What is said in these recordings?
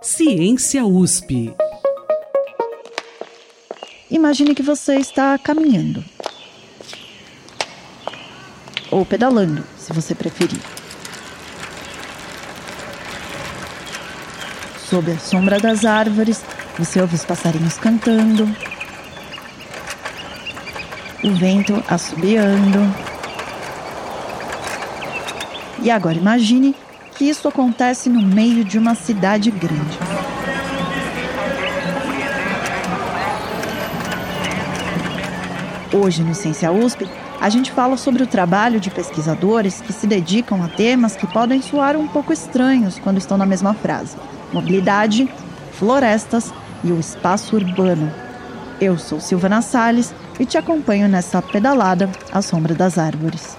Ciência USP. Imagine que você está caminhando. Ou pedalando, se você preferir. Sob a sombra das árvores, você ouve os passarinhos cantando, o vento assobiando. E agora imagine que isso acontece no meio de uma cidade grande. Hoje no Ciência USP, a gente fala sobre o trabalho de pesquisadores que se dedicam a temas que podem soar um pouco estranhos quando estão na mesma frase: mobilidade, florestas e o espaço urbano. Eu sou Silvana Salles e te acompanho nessa pedalada à sombra das árvores.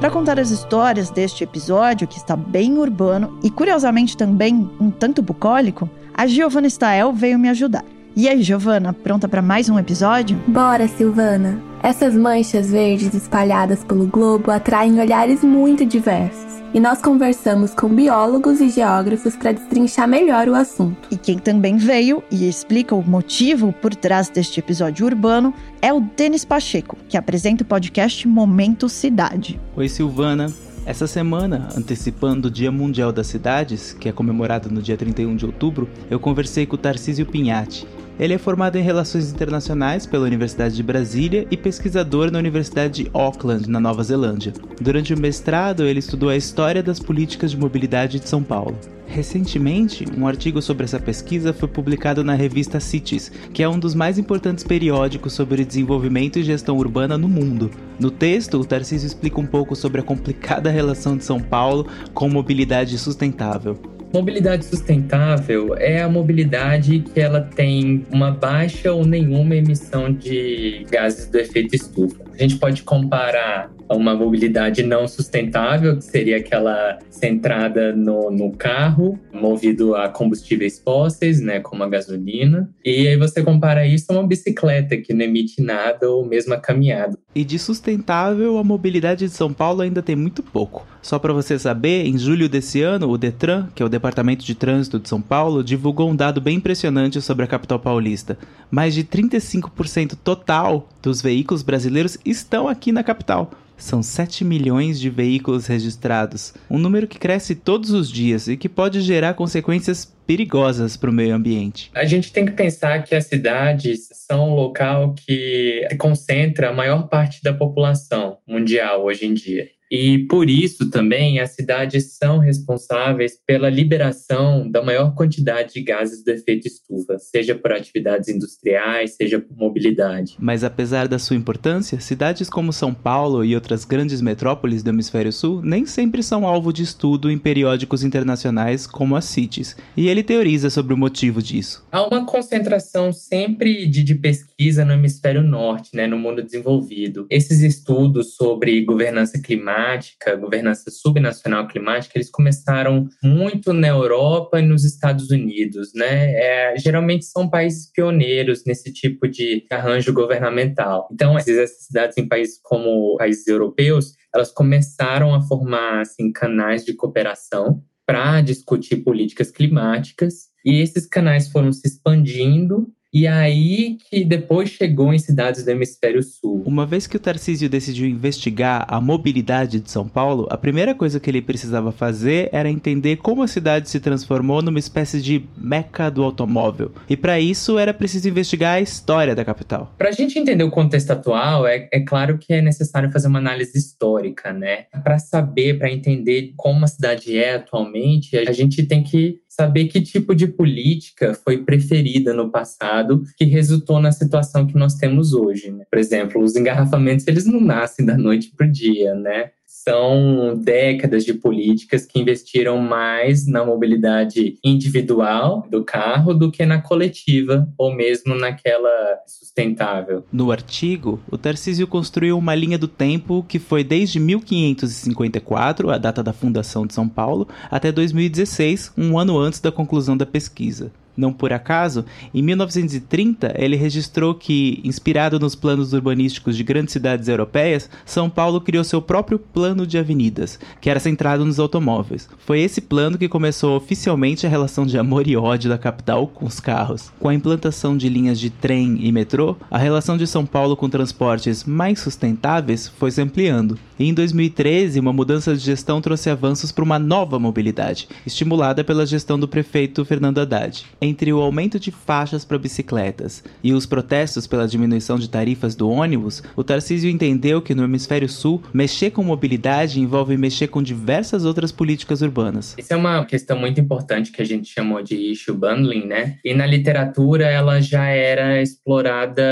Para contar as histórias deste episódio, que está bem urbano e curiosamente também um tanto bucólico, a Giovana Stael veio me ajudar. E aí, Giovana, pronta para mais um episódio? Bora, Silvana! Essas manchas verdes espalhadas pelo globo atraem olhares muito diversos. E nós conversamos com biólogos e geógrafos para destrinchar melhor o assunto. E quem também veio e explica o motivo por trás deste episódio urbano é o Denis Pacheco, que apresenta o podcast Momento Cidade. Oi, Silvana. Essa semana, antecipando o Dia Mundial das Cidades, que é comemorado no dia 31 de outubro, eu conversei com o Tarcísio Pinhatti, ele é formado em Relações Internacionais pela Universidade de Brasília e pesquisador na Universidade de Auckland, na Nova Zelândia. Durante o mestrado, ele estudou a história das políticas de mobilidade de São Paulo. Recentemente, um artigo sobre essa pesquisa foi publicado na revista Cities, que é um dos mais importantes periódicos sobre desenvolvimento e gestão urbana no mundo. No texto, o Tarcísio explica um pouco sobre a complicada relação de São Paulo com mobilidade sustentável. Mobilidade sustentável é a mobilidade que ela tem uma baixa ou nenhuma emissão de gases do efeito estufa. A gente pode comparar uma mobilidade não sustentável, que seria aquela centrada no, no carro, movido a combustíveis fósseis, né, como a gasolina. E aí você compara isso a uma bicicleta, que não emite nada, ou mesmo a caminhada. E de sustentável, a mobilidade de São Paulo ainda tem muito pouco. Só para você saber, em julho desse ano, o Detran, que é o Departamento de Trânsito de São Paulo, divulgou um dado bem impressionante sobre a capital paulista. Mais de 35% total dos veículos brasileiros estão aqui na capital. São 7 milhões de veículos registrados, um número que cresce todos os dias e que pode gerar consequências perigosas para o meio ambiente. A gente tem que pensar que as cidades são um local que concentra a maior parte da população mundial hoje em dia. E por isso também as cidades são responsáveis pela liberação da maior quantidade de gases do efeito estufa, seja por atividades industriais, seja por mobilidade. Mas apesar da sua importância, cidades como São Paulo e outras grandes metrópoles do hemisfério sul nem sempre são alvo de estudo em periódicos internacionais como a CITES. E ele teoriza sobre o motivo disso. Há uma concentração sempre de, de pesquisa no hemisfério norte, né, no mundo desenvolvido. Esses estudos sobre governança climática climática, governança subnacional climática, eles começaram muito na Europa e nos Estados Unidos, né? É, geralmente são países pioneiros nesse tipo de arranjo governamental. Então, essas cidades em países como países europeus, elas começaram a formar assim canais de cooperação para discutir políticas climáticas e esses canais foram se expandindo e aí que depois chegou em cidades do hemisfério sul. Uma vez que o Tarcísio decidiu investigar a mobilidade de São Paulo, a primeira coisa que ele precisava fazer era entender como a cidade se transformou numa espécie de meca do automóvel. E para isso era preciso investigar a história da capital. Para a gente entender o contexto atual, é, é claro que é necessário fazer uma análise histórica, né? Para saber, para entender como a cidade é atualmente, a gente tem que saber que tipo de política foi preferida no passado que resultou na situação que nós temos hoje. Né? Por exemplo, os engarrafamentos eles não nascem da noite para o dia, né? São décadas de políticas que investiram mais na mobilidade individual do carro do que na coletiva ou mesmo naquela sustentável. No artigo, o Tarcísio construiu uma linha do tempo que foi desde 1554, a data da fundação de São Paulo, até 2016, um ano antes da conclusão da pesquisa. Não por acaso, em 1930 ele registrou que, inspirado nos planos urbanísticos de grandes cidades europeias, São Paulo criou seu próprio plano de avenidas, que era centrado nos automóveis. Foi esse plano que começou oficialmente a relação de amor e ódio da capital com os carros. Com a implantação de linhas de trem e metrô, a relação de São Paulo com transportes mais sustentáveis foi se ampliando. E em 2013, uma mudança de gestão trouxe avanços para uma nova mobilidade, estimulada pela gestão do prefeito Fernando Haddad. Entre o aumento de faixas para bicicletas e os protestos pela diminuição de tarifas do ônibus, o Tarcísio entendeu que no hemisfério sul, mexer com mobilidade envolve mexer com diversas outras políticas urbanas. Isso é uma questão muito importante que a gente chamou de issue bundling, né? E na literatura ela já era explorada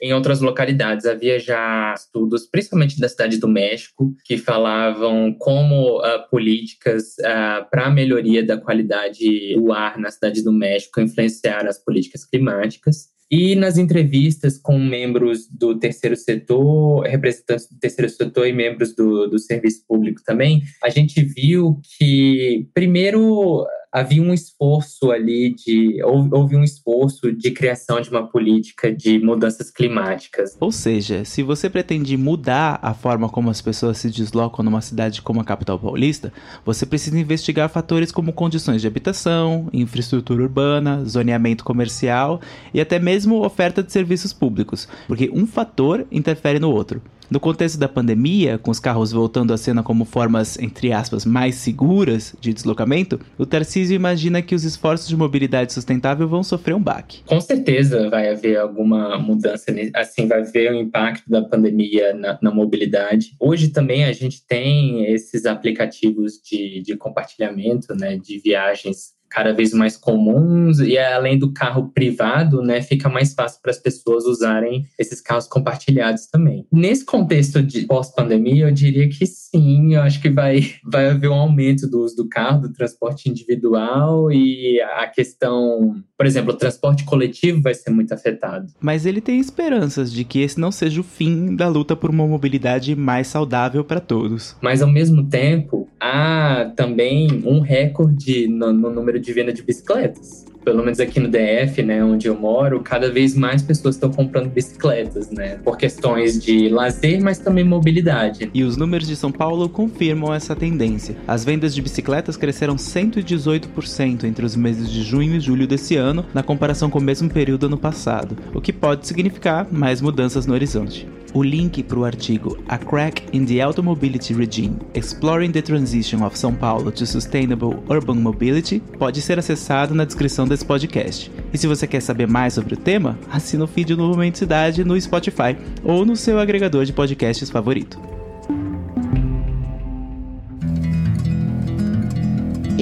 em outras localidades. Havia já estudos, principalmente da cidade do México, que falavam como uh, políticas uh, ah, para a melhoria da qualidade do ar na cidade do México influenciaram as políticas climáticas. E nas entrevistas com membros do terceiro setor, representantes do terceiro setor e membros do, do serviço público também, a gente viu que, primeiro, havia um esforço ali de. Houve um esforço de criação de uma política de mudanças climáticas. Ou seja, se você pretende mudar a forma como as pessoas se deslocam numa cidade como a capital paulista, você precisa investigar fatores como condições de habitação, infraestrutura urbana, zoneamento comercial e até mesmo oferta de serviços públicos, porque um fator interfere no outro. No contexto da pandemia, com os carros voltando à cena como formas, entre aspas, mais seguras de deslocamento, o Tarcísio imagina que os esforços de mobilidade sustentável vão sofrer um baque. Com certeza vai haver alguma mudança, assim, vai haver o um impacto da pandemia na, na, mobilidade. Hoje também a gente tem esses aplicativos de, de compartilhamento, né, de viagens cada vez mais comuns e além do carro privado, né, fica mais fácil para as pessoas usarem esses carros compartilhados também. Nesse contexto de pós-pandemia, eu diria que sim, eu acho que vai, vai haver um aumento do uso do carro, do transporte individual e a questão, por exemplo, o transporte coletivo vai ser muito afetado. Mas ele tem esperanças de que esse não seja o fim da luta por uma mobilidade mais saudável para todos. Mas ao mesmo tempo, há também um recorde no, no número de venda de bicicletas pelo menos aqui no DF, né, onde eu moro, cada vez mais pessoas estão comprando bicicletas, né, por questões de lazer, mas também mobilidade. E os números de São Paulo confirmam essa tendência. As vendas de bicicletas cresceram 118% entre os meses de junho e julho desse ano, na comparação com o mesmo período ano passado, o que pode significar mais mudanças no horizonte. O link para o artigo A Crack in the Automobility Regime Exploring the Transition of São Paulo to Sustainable Urban Mobility pode ser acessado na descrição desse podcast. E se você quer saber mais sobre o tema, assina o feed do Momento Cidade no Spotify ou no seu agregador de podcasts favorito.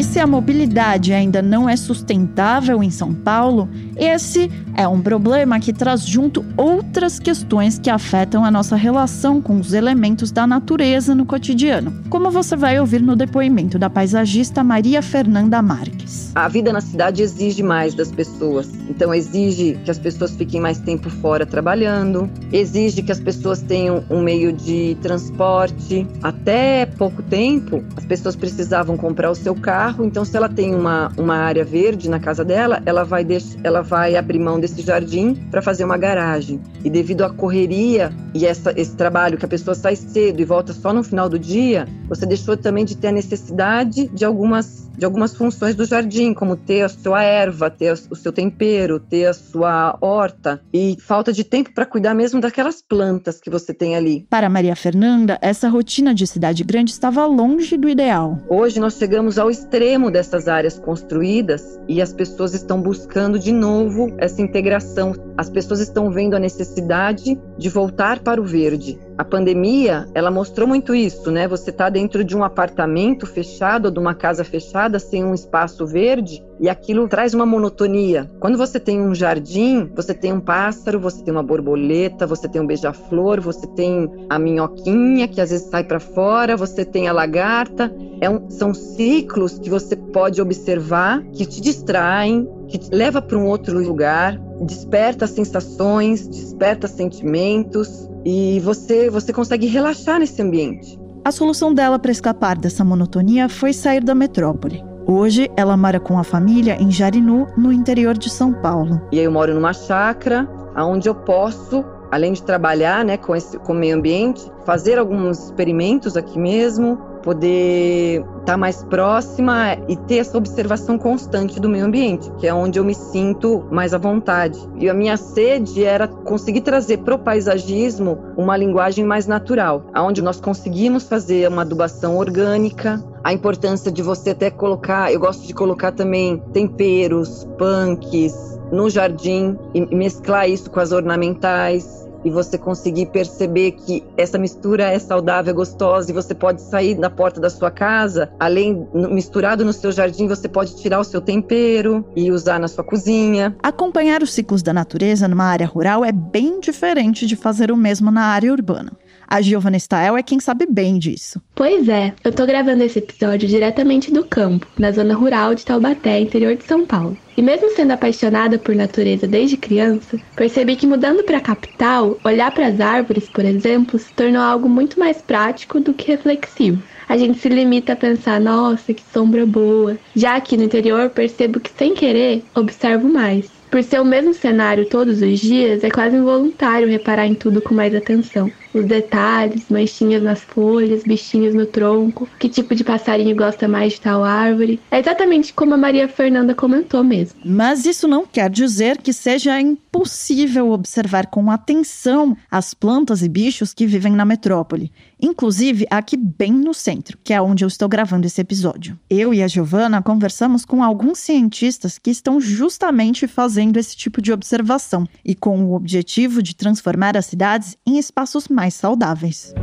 E se a mobilidade ainda não é sustentável em São Paulo, esse é um problema que traz junto outras questões que afetam a nossa relação com os elementos da natureza no cotidiano, como você vai ouvir no depoimento da paisagista Maria Fernanda Marques. A vida na cidade exige mais das pessoas, então exige que as pessoas fiquem mais tempo fora trabalhando, exige que as pessoas tenham um meio de transporte. Até pouco tempo, as pessoas precisavam comprar o seu carro, então se ela tem uma, uma área verde na casa dela, ela vai, ela vai abrir mão desse jardim para fazer uma garagem. E devido à correria e essa, esse trabalho que a pessoa sai cedo e volta só no final do dia, você deixou também de ter a necessidade de algumas de algumas funções do jardim, como ter a sua erva, ter o seu tempero, ter a sua horta e falta de tempo para cuidar mesmo daquelas plantas que você tem ali. Para Maria Fernanda, essa rotina de cidade grande estava longe do ideal. Hoje nós chegamos ao extremo dessas áreas construídas e as pessoas estão buscando de novo essa integração. As pessoas estão vendo a necessidade de voltar para o verde. A pandemia, ela mostrou muito isso, né? Você está dentro de um apartamento fechado ou de uma casa fechada sem um espaço verde e aquilo traz uma monotonia. Quando você tem um jardim, você tem um pássaro, você tem uma borboleta, você tem um beija-flor, você tem a minhoquinha que às vezes sai para fora, você tem a lagarta. É um, são ciclos que você pode observar que te distraem, que te leva para um outro lugar, desperta sensações, desperta sentimentos e você você consegue relaxar nesse ambiente. A solução dela para escapar dessa monotonia foi sair da metrópole. Hoje, ela mora com a família em Jarinu, no interior de São Paulo. E aí eu moro numa chácara, onde eu posso além de trabalhar né, com, esse, com o meio ambiente, fazer alguns experimentos aqui mesmo, poder estar tá mais próxima e ter essa observação constante do meio ambiente, que é onde eu me sinto mais à vontade. E a minha sede era conseguir trazer para o paisagismo uma linguagem mais natural, onde nós conseguimos fazer uma adubação orgânica, a importância de você até colocar, eu gosto de colocar também temperos, punks no jardim e mesclar isso com as ornamentais e você conseguir perceber que essa mistura é saudável, é gostosa e você pode sair da porta da sua casa, além misturado no seu jardim, você pode tirar o seu tempero e usar na sua cozinha. Acompanhar os ciclos da natureza numa área rural é bem diferente de fazer o mesmo na área urbana. A Giovanna Stael é quem sabe bem disso. Pois é, eu tô gravando esse episódio diretamente do campo, na zona rural de Taubaté, interior de São Paulo. E mesmo sendo apaixonada por natureza desde criança, percebi que mudando para a capital, olhar para as árvores, por exemplo, se tornou algo muito mais prático do que reflexivo. A gente se limita a pensar, nossa, que sombra boa. Já aqui no interior, percebo que sem querer, observo mais. Por ser o mesmo cenário todos os dias, é quase involuntário reparar em tudo com mais atenção os detalhes, manchinhas nas folhas, bichinhos no tronco, que tipo de passarinho gosta mais de tal árvore. É exatamente como a Maria Fernanda comentou mesmo. Mas isso não quer dizer que seja impossível observar com atenção as plantas e bichos que vivem na metrópole, inclusive aqui bem no centro, que é onde eu estou gravando esse episódio. Eu e a Giovana conversamos com alguns cientistas que estão justamente fazendo esse tipo de observação e com o objetivo de transformar as cidades em espaços mais saudáveis.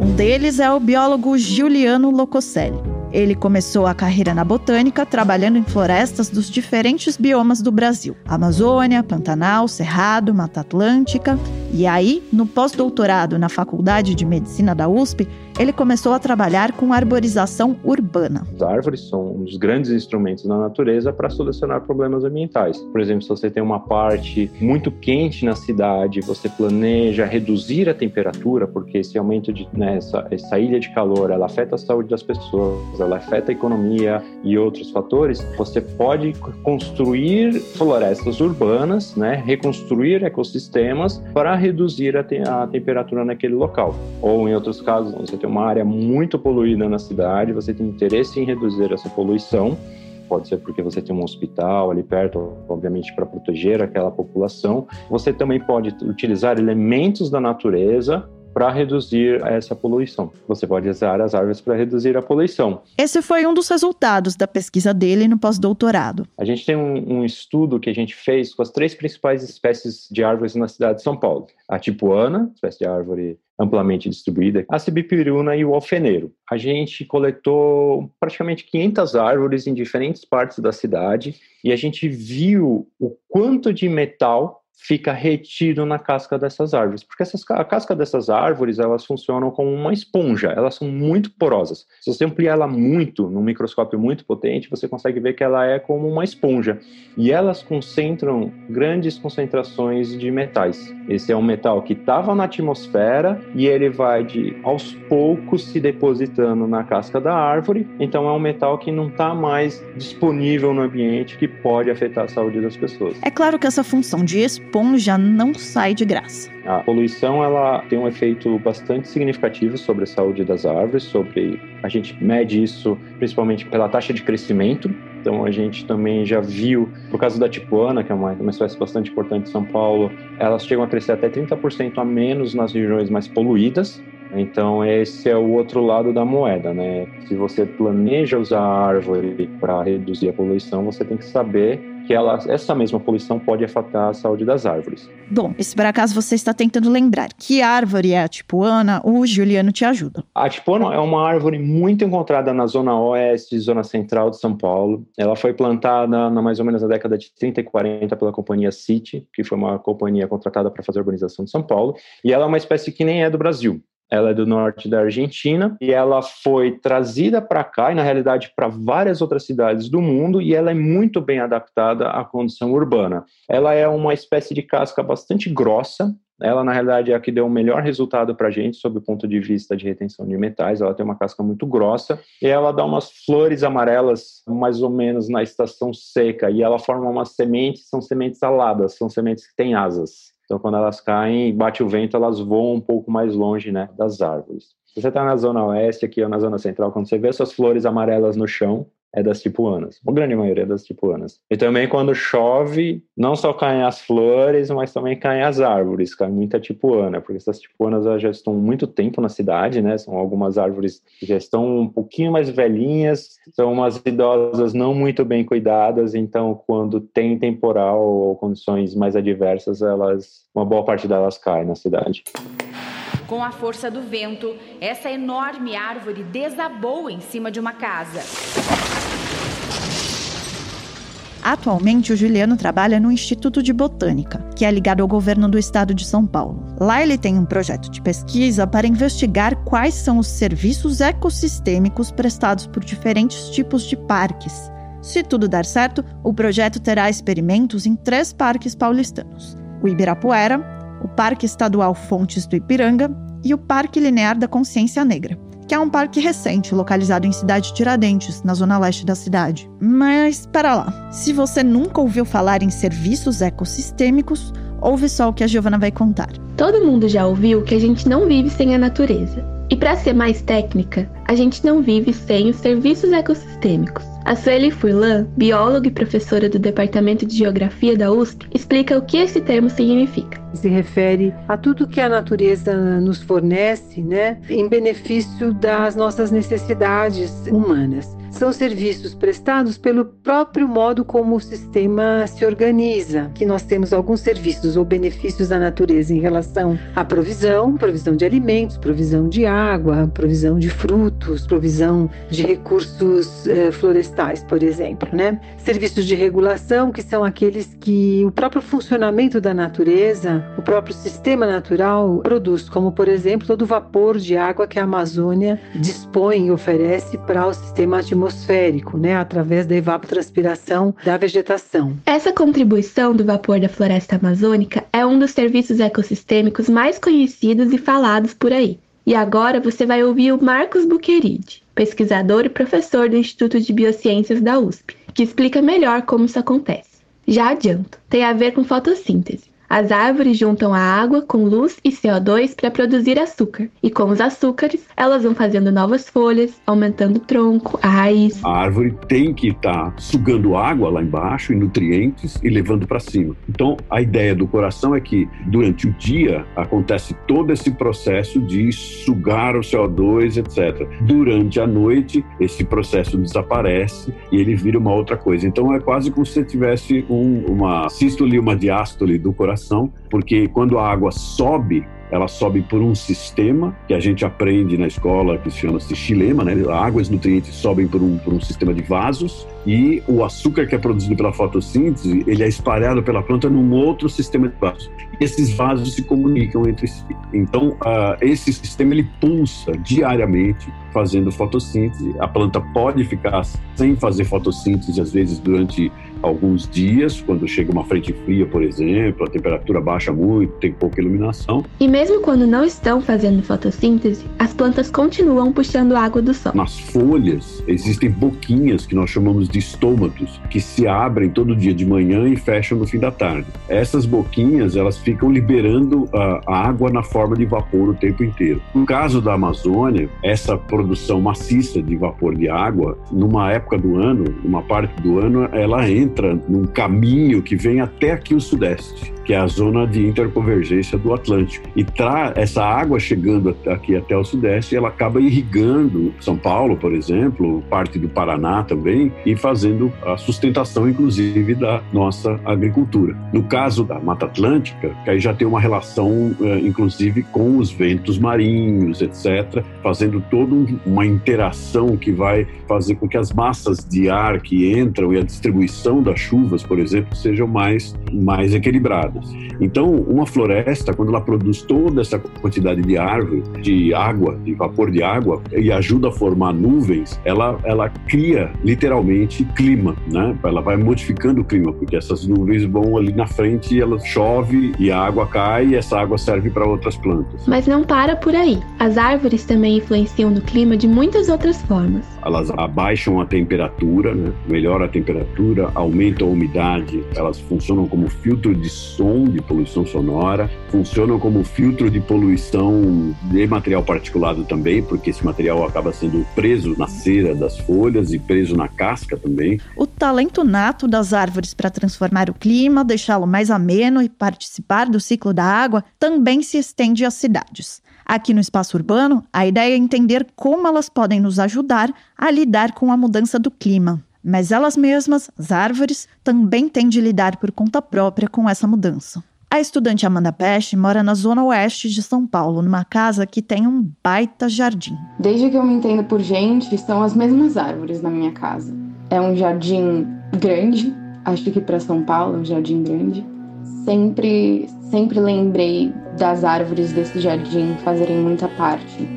Um deles é o biólogo Giuliano Locoselli. Ele começou a carreira na botânica, trabalhando em florestas dos diferentes biomas do Brasil: Amazônia, Pantanal, Cerrado, Mata Atlântica. E aí, no pós-doutorado na Faculdade de Medicina da USP, ele começou a trabalhar com arborização urbana. As árvores são um dos grandes instrumentos da natureza para solucionar problemas ambientais. Por exemplo, se você tem uma parte muito quente na cidade, você planeja reduzir a temperatura, porque esse aumento de né, essa, essa ilha de calor, ela afeta a saúde das pessoas, ela afeta a economia e outros fatores, você pode construir florestas urbanas, né, reconstruir ecossistemas para reduzir a, te a temperatura naquele local. Ou em outros casos, você tem uma área muito poluída na cidade, você tem interesse em reduzir essa poluição, pode ser porque você tem um hospital ali perto, obviamente para proteger aquela população. Você também pode utilizar elementos da natureza para reduzir essa poluição. Você pode usar as árvores para reduzir a poluição. Esse foi um dos resultados da pesquisa dele no pós-doutorado. A gente tem um, um, estudo que a gente fez com as três principais espécies de árvores na cidade de São Paulo: a tipuana, espécie de árvore amplamente distribuída, a cibipiruna e o alfeneiro. A gente coletou praticamente 500 árvores em diferentes partes da cidade e a gente viu o quanto de metal fica retido na casca dessas árvores, porque essas, a casca dessas árvores elas funcionam como uma esponja, elas são muito porosas. Se você ampliar ela muito, num microscópio muito potente, você consegue ver que ela é como uma esponja e elas concentram grandes concentrações de metais. Esse é um metal que estava na atmosfera e ele vai de aos poucos se depositando na casca da árvore. Então é um metal que não está mais disponível no ambiente que pode afetar a saúde das pessoas. É claro que essa função de esponja não sai de graça. A poluição ela tem um efeito bastante significativo sobre a saúde das árvores, sobre a gente mede isso principalmente pela taxa de crescimento. Então a gente também já viu, por causa da tipuana, que é uma, uma espécie bastante importante em São Paulo, elas chegam a crescer até 30% a menos nas regiões mais poluídas. Então esse é o outro lado da moeda, né? Se você planeja usar a árvore para reduzir a poluição, você tem que saber que ela, essa mesma poluição pode afetar a saúde das árvores. Bom, se por acaso você está tentando lembrar que árvore é a tipuana, o Juliano te ajuda. A tipuana é uma árvore muito encontrada na zona oeste e zona central de São Paulo. Ela foi plantada na mais ou menos na década de 30 e 40 pela companhia City, que foi uma companhia contratada para fazer a urbanização de São Paulo, e ela é uma espécie que nem é do Brasil. Ela é do norte da Argentina e ela foi trazida para cá e, na realidade, para várias outras cidades do mundo e ela é muito bem adaptada à condição urbana. Ela é uma espécie de casca bastante grossa, Ela, na realidade, é a que deu o melhor resultado para a gente sob o ponto de vista de retenção de metais. Ela tem uma casca muito grossa e ela dá umas flores amarelas mais ou menos na estação seca e ela forma umas sementes, são sementes aladas, são sementes que têm asas. Então, quando elas caem, bate o vento, elas voam um pouco mais longe né, das árvores. Se você está na zona oeste, aqui ou na zona central, quando você vê essas flores amarelas no chão, é das tipuanas. A grande maioria é das tipuanas. E também quando chove, não só caem as flores, mas também caem as árvores, cai muita tipuana, porque essas tipuanas já estão muito tempo na cidade, né? São algumas árvores que já estão um pouquinho mais velhinhas, são umas idosas não muito bem cuidadas, então quando tem temporal ou condições mais adversas, elas, uma boa parte delas cai na cidade. Com a força do vento, essa enorme árvore desabou em cima de uma casa. Atualmente, o Juliano trabalha no Instituto de Botânica, que é ligado ao governo do estado de São Paulo. Lá ele tem um projeto de pesquisa para investigar quais são os serviços ecossistêmicos prestados por diferentes tipos de parques. Se tudo der certo, o projeto terá experimentos em três parques paulistanos: o Ibirapuera, o Parque Estadual Fontes do Ipiranga e o Parque Linear da Consciência Negra que é um parque recente localizado em Cidade Tiradentes, na zona leste da cidade. Mas para lá, se você nunca ouviu falar em serviços ecossistêmicos, ouve só o que a Giovana vai contar. Todo mundo já ouviu que a gente não vive sem a natureza. E para ser mais técnica, a gente não vive sem os serviços ecossistêmicos. A Sueli Furlan, bióloga e professora do Departamento de Geografia da USP, explica o que esse termo significa. Se refere a tudo que a natureza nos fornece, né, em benefício das nossas necessidades humanas são serviços prestados pelo próprio modo como o sistema se organiza, que nós temos alguns serviços ou benefícios da natureza em relação à provisão, provisão de alimentos, provisão de água, provisão de frutos, provisão de recursos eh, florestais, por exemplo, né? Serviços de regulação, que são aqueles que o próprio funcionamento da natureza, o próprio sistema natural produz, como por exemplo todo o vapor de água que a Amazônia dispõe e oferece para o sistema atmosférico atmosférico, né, através da evapotranspiração da vegetação. Essa contribuição do vapor da floresta amazônica é um dos serviços ecossistêmicos mais conhecidos e falados por aí. E agora você vai ouvir o Marcos Buqueride, pesquisador e professor do Instituto de Biociências da USP, que explica melhor como isso acontece. Já adianto, tem a ver com fotossíntese. As árvores juntam a água com luz e CO2 para produzir açúcar, e com os açúcares, elas vão fazendo novas folhas, aumentando o tronco, a raiz. A árvore tem que estar tá sugando água lá embaixo e nutrientes e levando para cima. Então, a ideia do coração é que durante o dia acontece todo esse processo de sugar o CO2, etc. Durante a noite, esse processo desaparece e ele vira uma outra coisa. Então, é quase como se você tivesse um, uma sístole e uma diástole do coração porque quando a água sobe, ela sobe por um sistema que a gente aprende na escola que se chama-se xilema, né? A água os nutrientes sobem por um, por um sistema de vasos e o açúcar que é produzido pela fotossíntese, ele é espalhado pela planta num outro sistema de vasos. E esses vasos se comunicam entre si. Então, uh, esse sistema ele pulsa diariamente fazendo fotossíntese. A planta pode ficar sem fazer fotossíntese às vezes durante alguns dias, quando chega uma frente fria, por exemplo, a temperatura baixa muito, tem pouca iluminação. E mesmo quando não estão fazendo fotossíntese, as plantas continuam puxando água do sol. Nas folhas existem boquinhas que nós chamamos de estômatos, que se abrem todo dia de manhã e fecham no fim da tarde. Essas boquinhas, elas ficam liberando a, a água na forma de vapor o tempo inteiro. No caso da Amazônia, essa produção maciça de vapor de água, numa época do ano, uma parte do ano, ela entra entra num caminho que vem até aqui o sudeste que é a zona de interconvergência do Atlântico. E tra essa água chegando aqui até o sudeste, ela acaba irrigando São Paulo, por exemplo, parte do Paraná também, e fazendo a sustentação, inclusive, da nossa agricultura. No caso da Mata Atlântica, que aí já tem uma relação, eh, inclusive, com os ventos marinhos, etc., fazendo toda uma interação que vai fazer com que as massas de ar que entram e a distribuição das chuvas, por exemplo, sejam mais, mais equilibradas. Então, uma floresta, quando ela produz toda essa quantidade de árvore, de água, de vapor de água, e ajuda a formar nuvens, ela, ela cria literalmente clima, né? Ela vai modificando o clima, porque essas nuvens vão ali na frente, ela chove e a água cai e essa água serve para outras plantas. Mas não para por aí. As árvores também influenciam no clima de muitas outras formas. Elas abaixam a temperatura, né? melhora a temperatura, aumentam a umidade, elas funcionam como filtro de som, de poluição sonora, funcionam como filtro de poluição de material particulado também, porque esse material acaba sendo preso na cera das folhas e preso na casca também. O talento nato das árvores para transformar o clima, deixá-lo mais ameno e participar do ciclo da água também se estende às cidades. Aqui no espaço urbano, a ideia é entender como elas podem nos ajudar a lidar com a mudança do clima. Mas elas mesmas, as árvores, também têm de lidar por conta própria com essa mudança. A estudante Amanda Peste mora na zona oeste de São Paulo, numa casa que tem um baita jardim. Desde que eu me entendo por gente, são as mesmas árvores na minha casa. É um jardim grande, acho que para São Paulo é um jardim grande. Sempre, sempre lembrei das árvores desse jardim fazerem muita parte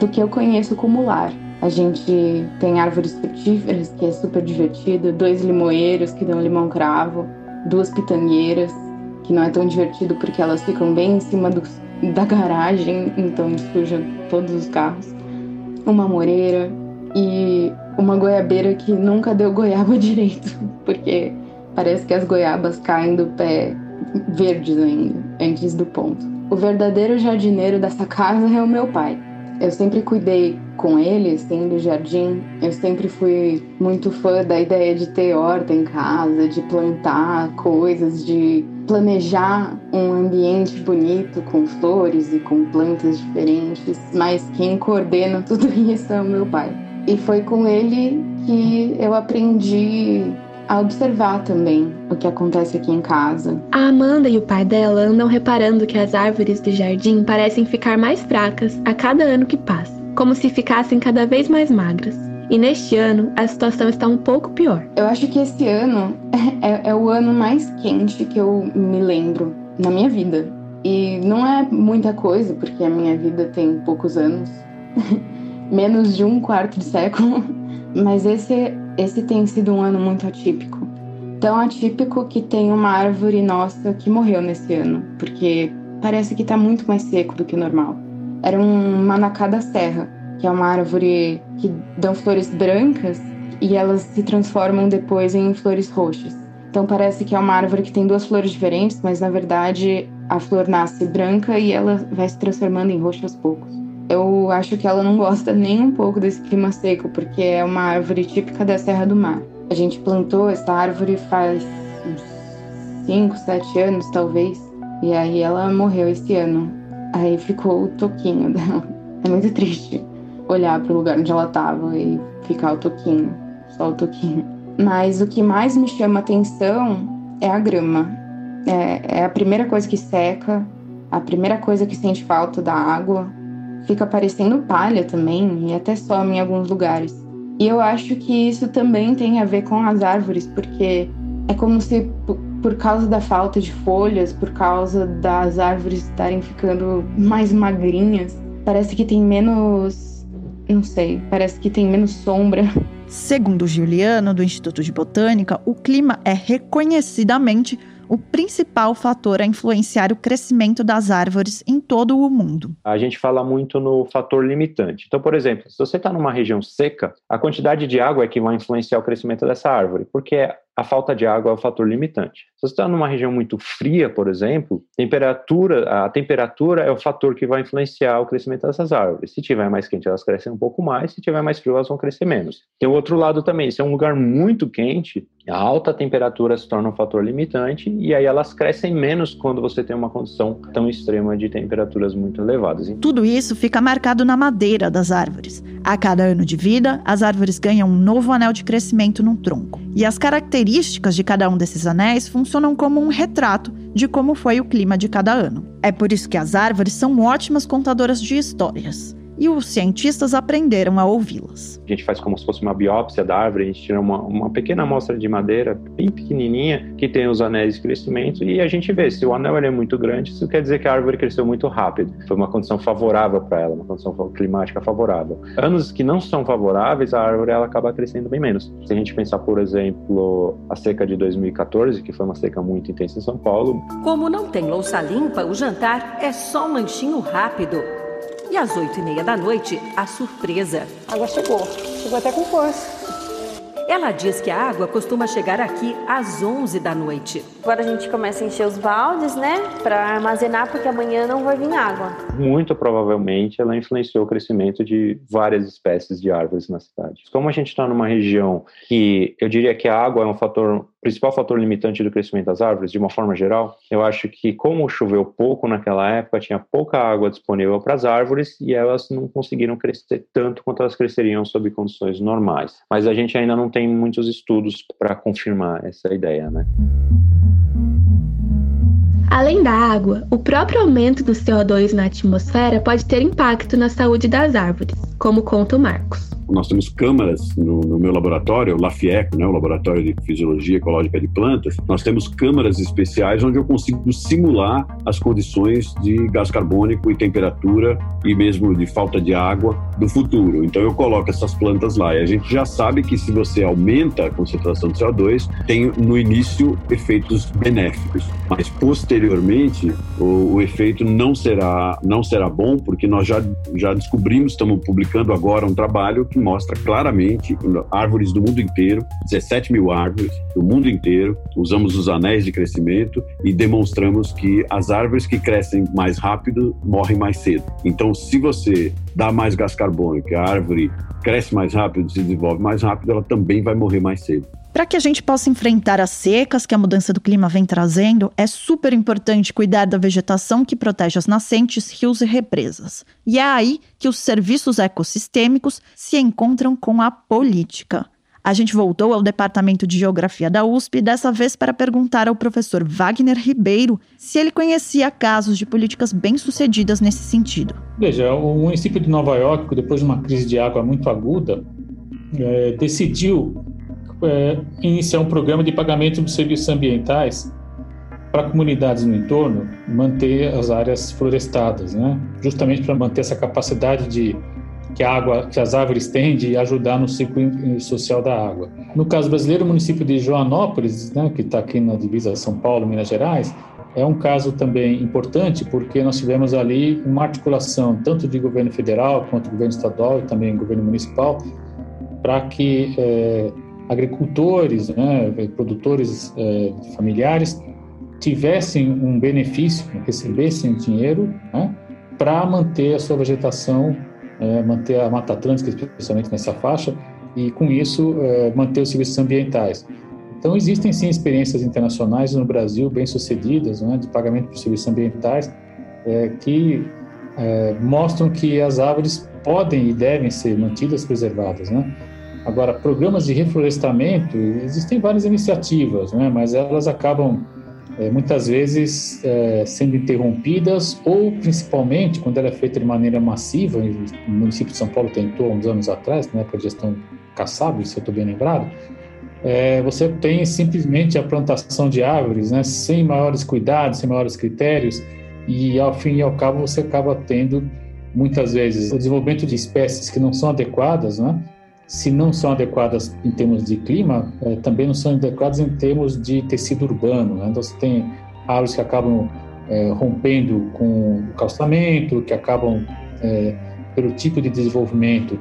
do que eu conheço como lar. A gente tem árvores frutíferas, que é super divertido, dois limoeiros que dão limão cravo, duas pitangueiras, que não é tão divertido porque elas ficam bem em cima do, da garagem, então suja todos os carros. Uma moreira e uma goiabeira que nunca deu goiaba direito, porque parece que as goiabas caem do pé verdes ainda, antes do ponto. O verdadeiro jardineiro dessa casa é o meu pai. Eu sempre cuidei com ele, assim, do jardim. Eu sempre fui muito fã da ideia de ter horta em casa, de plantar coisas, de planejar um ambiente bonito com flores e com plantas diferentes. Mas quem coordena tudo isso é o meu pai. E foi com ele que eu aprendi a observar também o que acontece aqui em casa. A Amanda e o pai dela andam reparando que as árvores do jardim parecem ficar mais fracas a cada ano que passa, como se ficassem cada vez mais magras. E neste ano, a situação está um pouco pior. Eu acho que esse ano é, é o ano mais quente que eu me lembro na minha vida. E não é muita coisa, porque a minha vida tem poucos anos menos de um quarto de século. Mas esse esse tem sido um ano muito atípico. Tão atípico que tem uma árvore nossa que morreu nesse ano, porque parece que está muito mais seco do que o normal. Era um manacá da serra, que é uma árvore que dão flores brancas e elas se transformam depois em flores roxas. Então parece que é uma árvore que tem duas flores diferentes, mas na verdade a flor nasce branca e ela vai se transformando em roxo aos poucos. Eu acho que ela não gosta nem um pouco desse clima seco, porque é uma árvore típica da Serra do Mar. A gente plantou essa árvore faz uns 5, 7 anos, talvez, e aí ela morreu esse ano. Aí ficou o toquinho dela. É muito triste olhar para o lugar onde ela estava e ficar o toquinho, só o toquinho. Mas o que mais me chama atenção é a grama. É, é a primeira coisa que seca, a primeira coisa que sente falta da água fica parecendo palha também e até some em alguns lugares. E eu acho que isso também tem a ver com as árvores, porque é como se por causa da falta de folhas, por causa das árvores estarem ficando mais magrinhas, parece que tem menos, não sei, parece que tem menos sombra. Segundo Juliano do Instituto de Botânica, o clima é reconhecidamente o principal fator a influenciar o crescimento das árvores em todo o mundo. A gente fala muito no fator limitante. Então, por exemplo, se você está numa região seca, a quantidade de água é que vai influenciar o crescimento dessa árvore, porque a falta de água é o fator limitante. Se você está numa região muito fria, por exemplo, temperatura, a temperatura é o fator que vai influenciar o crescimento dessas árvores. Se tiver mais quente, elas crescem um pouco mais, se tiver mais frio, elas vão crescer menos. Tem o outro lado também, se é um lugar muito quente, a alta temperatura se torna um fator limitante e aí elas crescem menos quando você tem uma condição tão extrema de temperaturas muito elevadas. Tudo isso fica marcado na madeira das árvores. A cada ano de vida, as árvores ganham um novo anel de crescimento no tronco. E as características de cada um desses anéis funcionam como um retrato de como foi o clima de cada ano. É por isso que as árvores são ótimas contadoras de histórias. E os cientistas aprenderam a ouvi-las. A gente faz como se fosse uma biópsia da árvore, a gente tira uma, uma pequena amostra de madeira, bem pequenininha, que tem os anéis de crescimento, e a gente vê se o anel é muito grande, isso quer dizer que a árvore cresceu muito rápido. Foi uma condição favorável para ela, uma condição climática favorável. Anos que não são favoráveis, a árvore ela acaba crescendo bem menos. Se a gente pensar, por exemplo, a seca de 2014, que foi uma seca muito intensa em São Paulo. Como não tem louça limpa, o jantar é só um lanchinho rápido. E às oito e meia da noite, a surpresa. A água chegou. Chegou até com força. Ela diz que a água costuma chegar aqui às 11 da noite. Agora a gente começa a encher os baldes, né? Para armazenar, porque amanhã não vai vir água. Muito provavelmente ela influenciou o crescimento de várias espécies de árvores na cidade. Como a gente está numa região que eu diria que a água é um fator principal fator limitante do crescimento das árvores, de uma forma geral, eu acho que como choveu pouco naquela época, tinha pouca água disponível para as árvores e elas não conseguiram crescer tanto quanto elas cresceriam sob condições normais. Mas a gente ainda não tem muitos estudos para confirmar essa ideia, né? Além da água, o próprio aumento do CO2 na atmosfera pode ter impacto na saúde das árvores, como conta o Marcos nós temos câmaras no, no meu laboratório, o LAFIECO, né, o Laboratório de Fisiologia Ecológica de Plantas, nós temos câmaras especiais onde eu consigo simular as condições de gás carbônico e temperatura e mesmo de falta de água do futuro. Então eu coloco essas plantas lá. E a gente já sabe que se você aumenta a concentração de CO2, tem no início efeitos benéficos, mas posteriormente o, o efeito não será não será bom porque nós já já descobrimos, estamos publicando agora um trabalho que mostra claramente árvores do mundo inteiro, 17 mil árvores do mundo inteiro, usamos os anéis de crescimento e demonstramos que as árvores que crescem mais rápido morrem mais cedo. Então, se você dá mais gás carbônico, a árvore cresce mais rápido, se desenvolve mais rápido, ela também vai morrer mais cedo. Para que a gente possa enfrentar as secas que a mudança do clima vem trazendo, é super importante cuidar da vegetação que protege as nascentes, rios e represas. E é aí que os serviços ecossistêmicos se encontram com a política. A gente voltou ao Departamento de Geografia da USP, dessa vez para perguntar ao professor Wagner Ribeiro se ele conhecia casos de políticas bem-sucedidas nesse sentido. Veja, o município de Nova York, depois de uma crise de água muito aguda, é, decidiu é, iniciar um programa de pagamento de serviços ambientais para comunidades no entorno manter as áreas florestadas, né? Justamente para manter essa capacidade de que a água, que as árvores têm de ajudar no ciclo social da água. No caso brasileiro, o município de Joanópolis, né, que está aqui na divisa São Paulo, Minas Gerais, é um caso também importante porque nós tivemos ali uma articulação tanto de governo federal quanto governo estadual e também governo municipal para que é, agricultores, né, produtores é, familiares tivessem um benefício, recebessem dinheiro né, para manter a sua vegetação, é, manter a Mata Atlântica, especialmente nessa faixa, e com isso é, manter os serviços ambientais. Então existem sim experiências internacionais no Brasil bem sucedidas né, de pagamento por serviços ambientais que mostram que as árvores podem e devem ser mantidas preservadas, né? Agora, programas de reflorestamento, existem várias iniciativas, né, mas elas acabam é, muitas vezes é, sendo interrompidas ou principalmente quando ela é feita de maneira massiva, o município de São Paulo tentou uns anos atrás, na época de gestão Kassab, se eu estou bem lembrado, é, você tem simplesmente a plantação de árvores, né, sem maiores cuidados, sem maiores critérios, e ao fim e ao cabo você acaba tendo muitas vezes o desenvolvimento de espécies que não são adequadas, né, se não são adequadas em termos de clima, é, também não são adequadas em termos de tecido urbano. Né? Então, você tem árvores que acabam é, rompendo com o calçamento, que acabam, é, pelo tipo de desenvolvimento,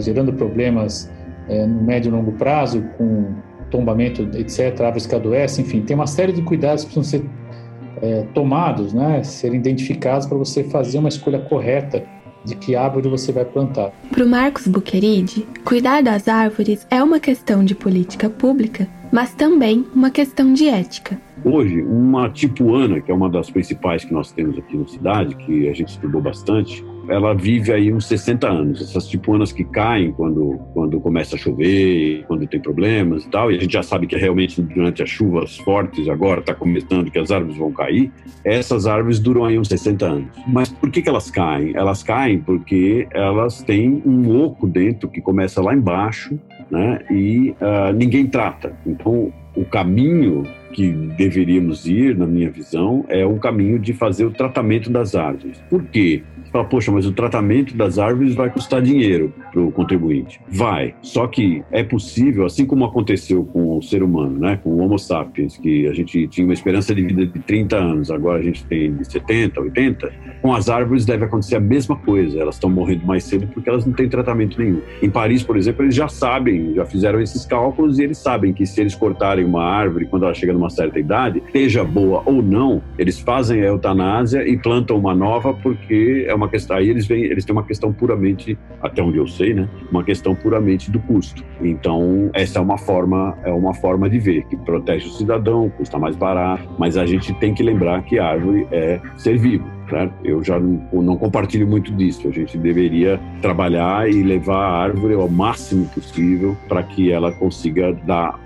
gerando problemas no médio e longo prazo, com tombamento, etc., árvores que adoecem, enfim, tem uma série de cuidados que precisam ser tomados, né? serem identificados para você fazer uma escolha correta de que árvore você vai plantar. Para o Marcos Buqueride, cuidar das árvores é uma questão de política pública, mas também uma questão de ética. hoje, uma tipuana, que é uma das principais que nós temos aqui na cidade, que a gente estudou bastante, ela vive aí uns 60 anos. Essas tipuanas que caem quando, quando começa a chover, quando tem problemas e tal, e a gente já sabe que realmente durante as chuvas fortes agora está começando que as árvores vão cair, essas árvores duram aí uns 60 anos. Mas por que, que elas caem? Elas caem porque elas têm um oco dentro que começa lá embaixo, né? E uh, ninguém trata. Então, o caminho que deveríamos ir, na minha visão, é um caminho de fazer o tratamento das árvores. Por quê? Fala, poxa, mas o tratamento das árvores vai custar dinheiro para o contribuinte. Vai. Só que é possível, assim como aconteceu com o ser humano, né, com o Homo sapiens, que a gente tinha uma esperança de vida de 30 anos, agora a gente tem de 70, 80, com as árvores deve acontecer a mesma coisa. Elas estão morrendo mais cedo porque elas não têm tratamento nenhum. Em Paris, por exemplo, eles já sabem, já fizeram esses cálculos e eles sabem que se eles cortarem uma árvore quando ela chega numa certa idade, seja boa ou não, eles fazem a eutanásia e plantam uma nova porque é uma questão. Aí eles vêm, eles têm uma questão puramente, até onde eu sei, né? Uma questão puramente do custo. Então essa é uma forma, é uma forma de ver que protege o cidadão, custa mais barato, mas a gente tem que lembrar que a árvore é ser vivo. Né? Eu já não, não, compartilho muito disso. A gente deveria trabalhar e levar a árvore ao máximo possível para que ela consiga dar,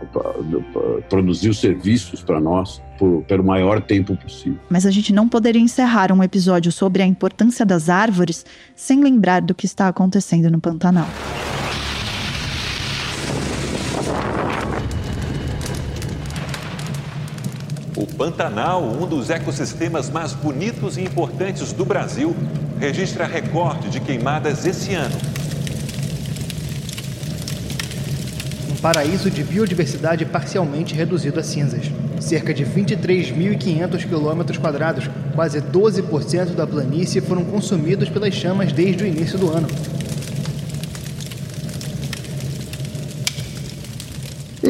produzir os serviços para nós por, pelo maior tempo possível. Mas a gente não poderia encerrar um episódio sobre a importância das árvores sem lembrar do que está acontecendo no Pantanal. O Pantanal, um dos ecossistemas mais bonitos e importantes do Brasil, registra recorde de queimadas esse ano. Um paraíso de biodiversidade parcialmente reduzido a cinzas. Cerca de 23.500 quilômetros quadrados, quase 12% da planície foram consumidos pelas chamas desde o início do ano.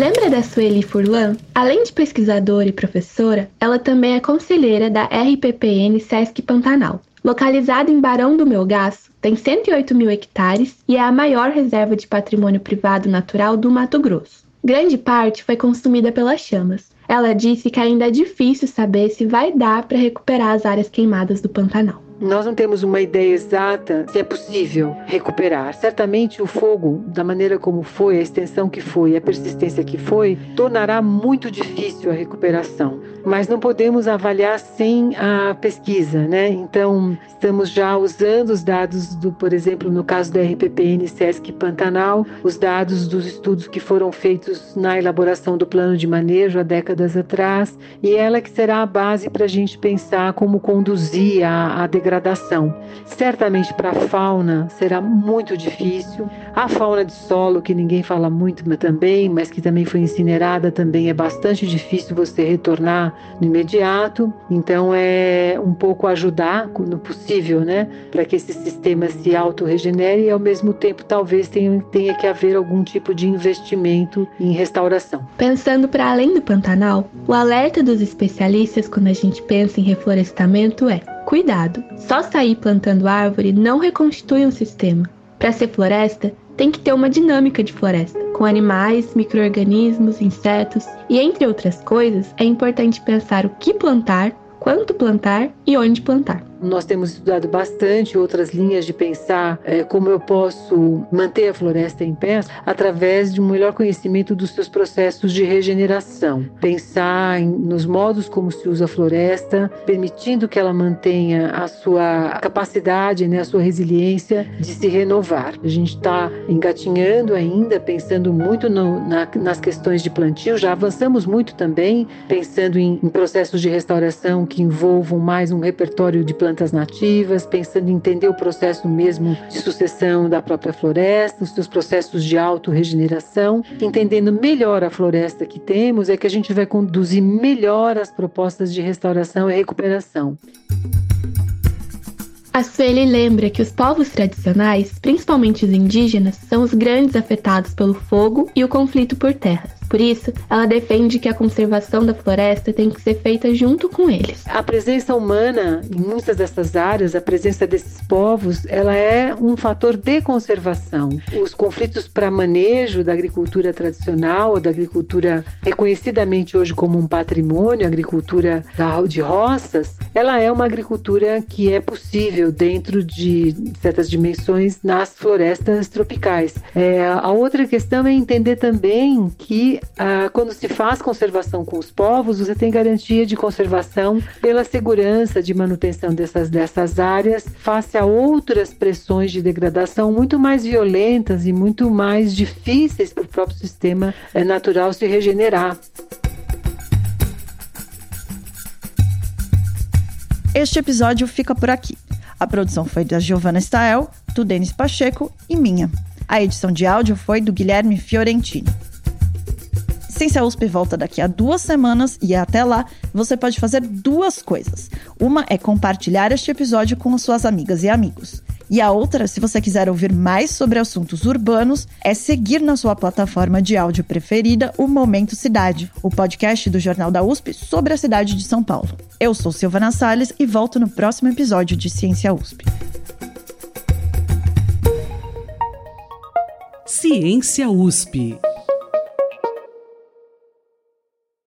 Lembra da Sueli Furlan? Além de pesquisadora e professora, ela também é conselheira da RPPN Sesc Pantanal. Localizada em Barão do Melgaço, tem 108 mil hectares e é a maior reserva de patrimônio privado natural do Mato Grosso. Grande parte foi consumida pelas chamas. Ela disse que ainda é difícil saber se vai dar para recuperar as áreas queimadas do Pantanal. Nós não temos uma ideia exata se é possível recuperar. Certamente o fogo, da maneira como foi, a extensão que foi, a persistência que foi, tornará muito difícil a recuperação. Mas não podemos avaliar sem a pesquisa, né? Então, estamos já usando os dados do, por exemplo, no caso da RPPN Sesc Pantanal, os dados dos estudos que foram feitos na elaboração do plano de manejo há décadas atrás, e ela que será a base para a gente pensar como conduzir a, a degradação. Certamente para a fauna será muito difícil. A fauna de solo, que ninguém fala muito mas também, mas que também foi incinerada, também é bastante difícil você retornar no imediato. Então é um pouco ajudar no possível, né, para que esse sistema se auto-regenere e ao mesmo tempo talvez tenha, tenha que haver algum tipo de investimento em restauração. Pensando para além do Pantanal, o alerta dos especialistas quando a gente pensa em reflorestamento é Cuidado! Só sair plantando árvore não reconstitui um sistema. Para ser floresta, tem que ter uma dinâmica de floresta, com animais, micro-organismos, insetos e, entre outras coisas, é importante pensar o que plantar, quanto plantar e onde plantar. Nós temos estudado bastante outras linhas de pensar é, como eu posso manter a floresta em pé através de um melhor conhecimento dos seus processos de regeneração. Pensar em, nos modos como se usa a floresta, permitindo que ela mantenha a sua capacidade, né, a sua resiliência de se renovar. A gente está engatinhando ainda, pensando muito no, na, nas questões de plantio, já avançamos muito também, pensando em, em processos de restauração que envolvam mais um repertório de plantio plantas nativas, pensando em entender o processo mesmo de sucessão da própria floresta, os seus processos de autorregeneração, entendendo melhor a floresta que temos, é que a gente vai conduzir melhor as propostas de restauração e recuperação. A Sueli lembra que os povos tradicionais, principalmente os indígenas, são os grandes afetados pelo fogo e o conflito por terras. Por isso, ela defende que a conservação da floresta tem que ser feita junto com eles. A presença humana em muitas dessas áreas, a presença desses povos, ela é um fator de conservação. Os conflitos para manejo da agricultura tradicional, da agricultura reconhecidamente hoje como um patrimônio, a agricultura de roças, ela é uma agricultura que é possível dentro de certas dimensões nas florestas tropicais. É, a outra questão é entender também que ah, quando se faz conservação com os povos, você tem garantia de conservação pela segurança de manutenção dessas, dessas áreas face a outras pressões de degradação muito mais violentas e muito mais difíceis para o próprio sistema eh, natural se regenerar. Este episódio fica por aqui. A produção foi da Giovanna Stael, do Denis Pacheco e minha. A edição de áudio foi do Guilherme Fiorentini. Ciência USP volta daqui a duas semanas e até lá você pode fazer duas coisas. Uma é compartilhar este episódio com suas amigas e amigos. E a outra, se você quiser ouvir mais sobre assuntos urbanos, é seguir na sua plataforma de áudio preferida o Momento Cidade, o podcast do Jornal da USP sobre a cidade de São Paulo. Eu sou Silvana Salles e volto no próximo episódio de Ciência USP. Ciência USP.